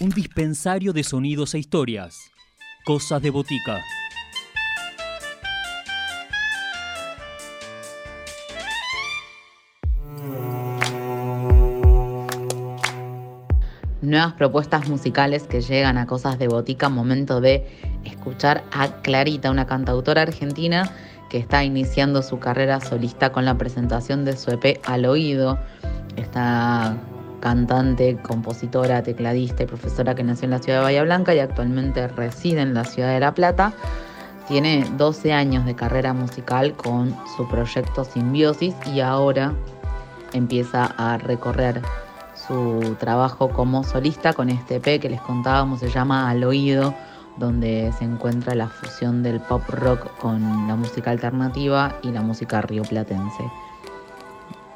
un dispensario de sonidos e historias. Cosas de botica. Nuevas propuestas musicales que llegan a Cosas de Botica, momento de escuchar a Clarita, una cantautora argentina que está iniciando su carrera solista con la presentación de su EP Al Oído. Esta cantante, compositora, tecladista y profesora que nació en la ciudad de Bahía Blanca y actualmente reside en la ciudad de La Plata. Tiene 12 años de carrera musical con su proyecto Simbiosis y ahora empieza a recorrer su trabajo como solista con este EP que les contábamos, se llama Al Oído donde se encuentra la fusión del pop rock con la música alternativa y la música rioplatense.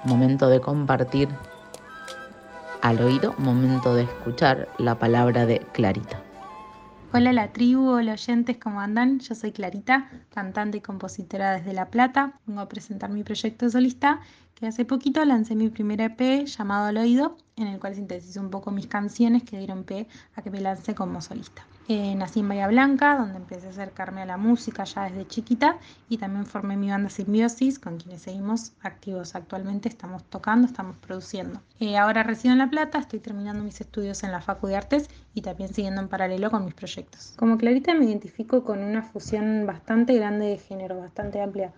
Momento de compartir al oído, momento de escuchar la palabra de Clarita. Hola la tribu, hola oyentes, ¿cómo andan? Yo soy Clarita, cantante y compositora desde La Plata. Vengo a presentar mi proyecto solista que hace poquito lancé mi primer EP llamado Al Oído, en el cual sintetizo un poco mis canciones que dieron pie a que me lance como solista. Eh, nací en Bahía Blanca, donde empecé a acercarme a la música ya desde chiquita y también formé mi banda Simbiosis, con quienes seguimos activos actualmente, estamos tocando, estamos produciendo. Eh, ahora resido en La Plata, estoy terminando mis estudios en la Facu de Artes y también siguiendo en paralelo con mis proyectos. Como Clarita me identifico con una fusión bastante grande de género, bastante amplia,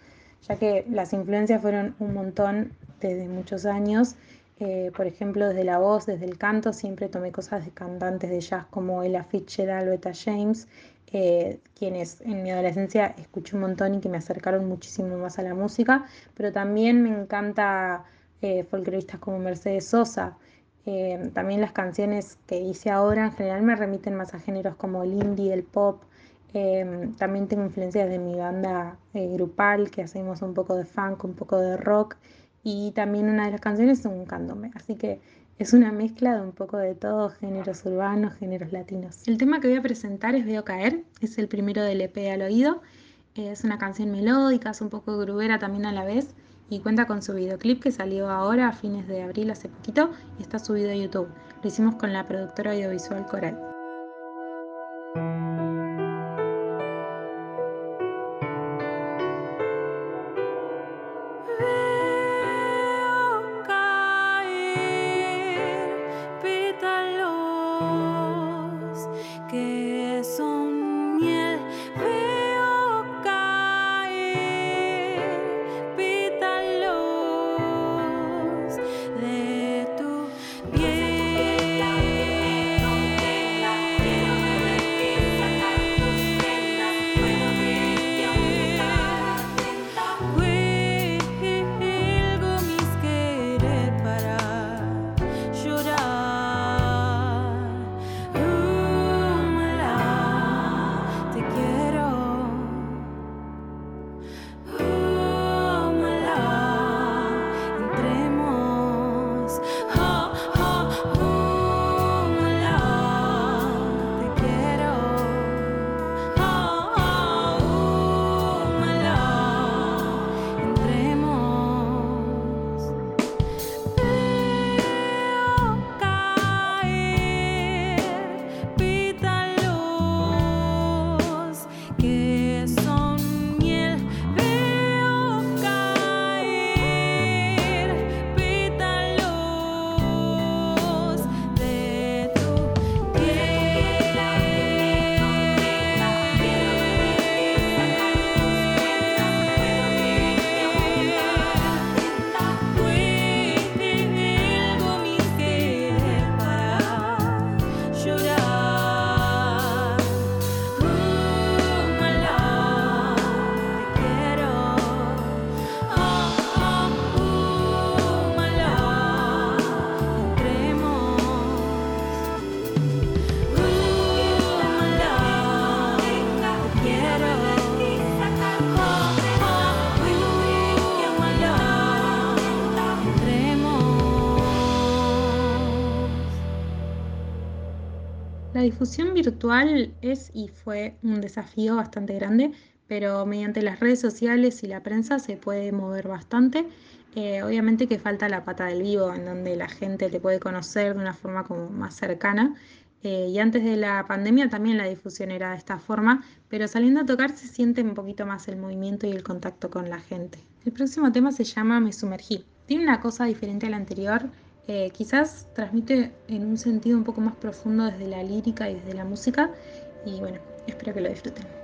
ya que las influencias fueron un montón desde muchos años eh, por ejemplo, desde la voz, desde el canto, siempre tomé cosas de cantantes de jazz como Ella Fitzgerald o Etta James, eh, quienes en mi adolescencia escuché un montón y que me acercaron muchísimo más a la música, pero también me encanta eh, folcloristas como Mercedes Sosa. también las canciones que hice ahora en general me remiten más a géneros como el indie, el pop. también tengo influencias de mi banda grupal, que hacemos un poco de funk, un poco de rock y también una de las canciones es un candombe, así que es una mezcla de un poco de todo, géneros urbanos, géneros latinos. El tema que voy a presentar es Veo Caer, es el primero del EP al oído, es una canción melódica, es un poco grubera también a la vez y cuenta con su videoclip que salió ahora a fines de abril hace poquito y está subido a YouTube. Lo hicimos con la productora audiovisual Coral. Difusión virtual es y fue un desafío bastante grande, pero mediante las redes sociales y la prensa se puede mover bastante. Eh, obviamente que falta la pata del vivo, en donde la gente te puede conocer de una forma como más cercana. Eh, y antes de la pandemia también la difusión era de esta forma, pero saliendo a tocar se siente un poquito más el movimiento y el contacto con la gente. El próximo tema se llama Me sumergí. Tiene una cosa diferente a la anterior, eh, quizás transmite en un sentido un poco más profundo desde la lírica y desde la música, y bueno, espero que lo disfruten.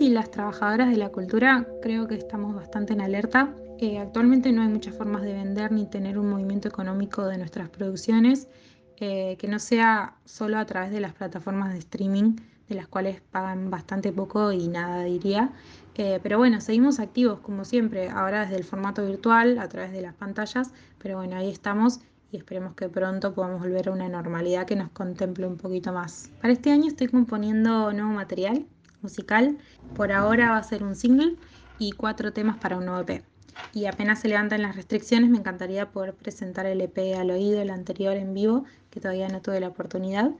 Y las trabajadoras de la cultura creo que estamos bastante en alerta. Eh, actualmente no hay muchas formas de vender ni tener un movimiento económico de nuestras producciones eh, que no sea solo a través de las plataformas de streaming, de las cuales pagan bastante poco y nada diría. Eh, pero bueno, seguimos activos como siempre, ahora desde el formato virtual, a través de las pantallas, pero bueno, ahí estamos y esperemos que pronto podamos volver a una normalidad que nos contemple un poquito más. Para este año estoy componiendo nuevo material musical. Por ahora va a ser un single y cuatro temas para un nuevo EP. Y apenas se levantan las restricciones, me encantaría poder presentar el EP al oído, el anterior en vivo, que todavía no tuve la oportunidad.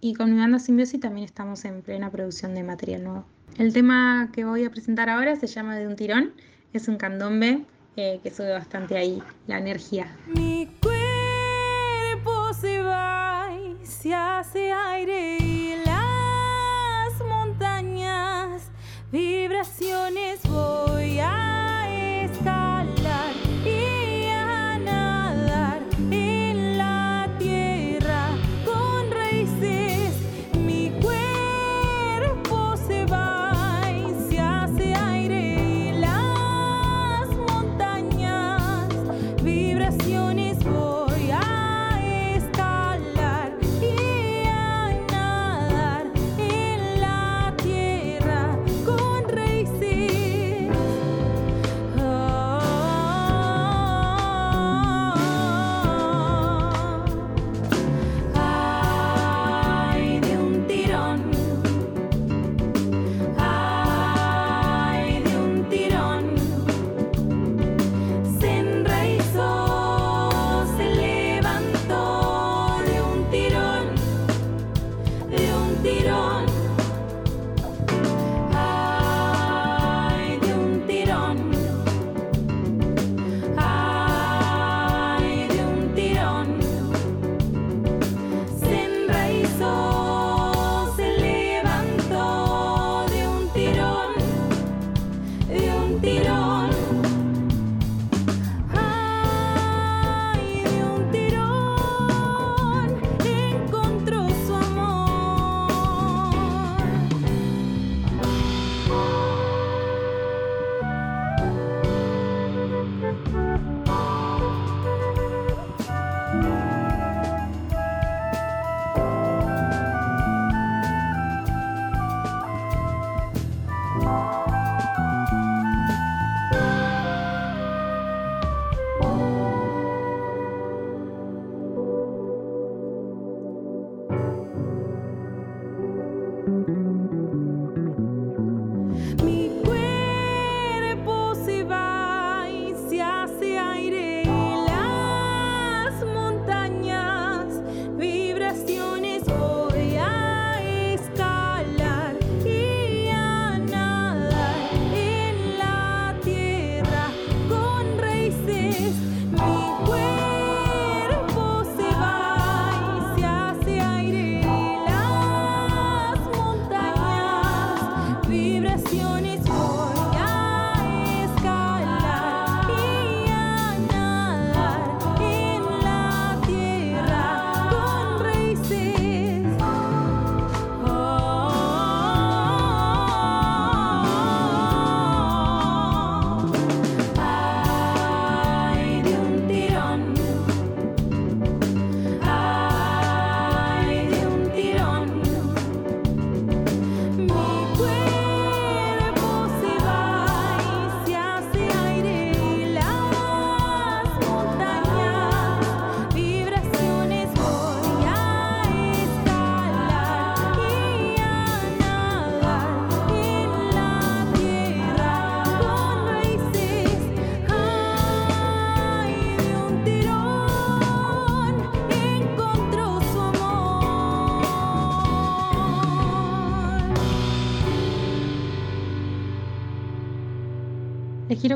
Y con mi banda Symbiosis también estamos en plena producción de material nuevo. El tema que voy a presentar ahora se llama De un tirón. Es un candombe eh, que sube bastante ahí la energía. Mi cuerpo se va y se hace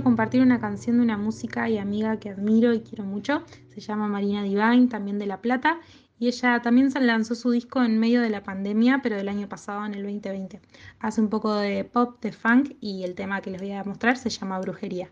compartir una canción de una música y amiga que admiro y quiero mucho. Se llama Marina Divine, también de La Plata. Y ella también lanzó su disco en medio de la pandemia, pero del año pasado, en el 2020. Hace un poco de pop, de funk y el tema que les voy a mostrar se llama Brujería.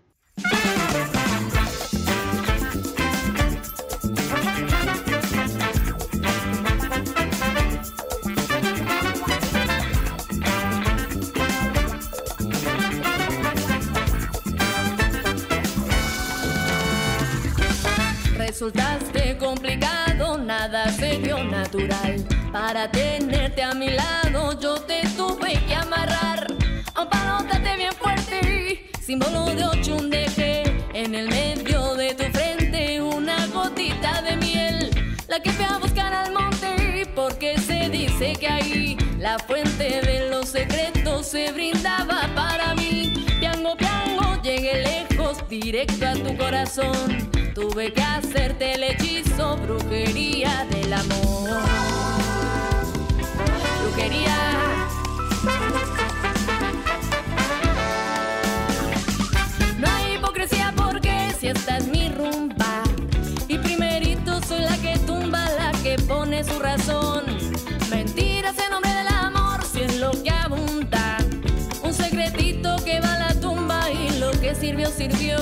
Resultaste complicado, nada serio natural. Para tenerte a mi lado, yo te tuve que amarrar. Amparótate bien fuerte, símbolo de ochundeje. En el medio de tu frente, una gotita de miel. La que fui a buscar al monte, porque se dice que ahí la fuente de los secretos se brindaba para mí. Directo a tu corazón. Tuve que hacerte el hechizo, brujería del amor. Brujería. Sirvió, sirvió.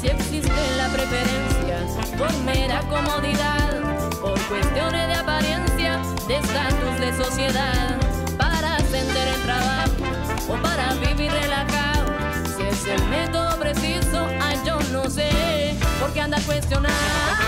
Si existe la preferencia por mera comodidad, por cuestiones de apariencia, de estatus de sociedad, para ascender el trabajo o para vivir relajado. Si es el método preciso, ay, yo no sé, porque anda. Y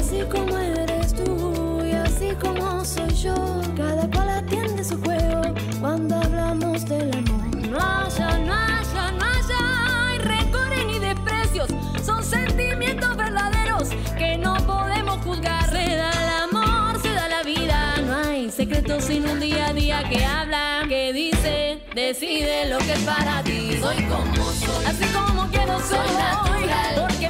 así como eres tú, y así como soy yo, cada cual atiende su juego cuando hablamos del amor. No haya, no haya, no haya rencores ni desprecios. Son sentimientos verdaderos que no podemos juzgar. Se da el amor, se da la vida. No hay secretos sin un día a día que habla, que dice, decide lo que es para ti. Soy como soy, así como quiero soy, natural. Porque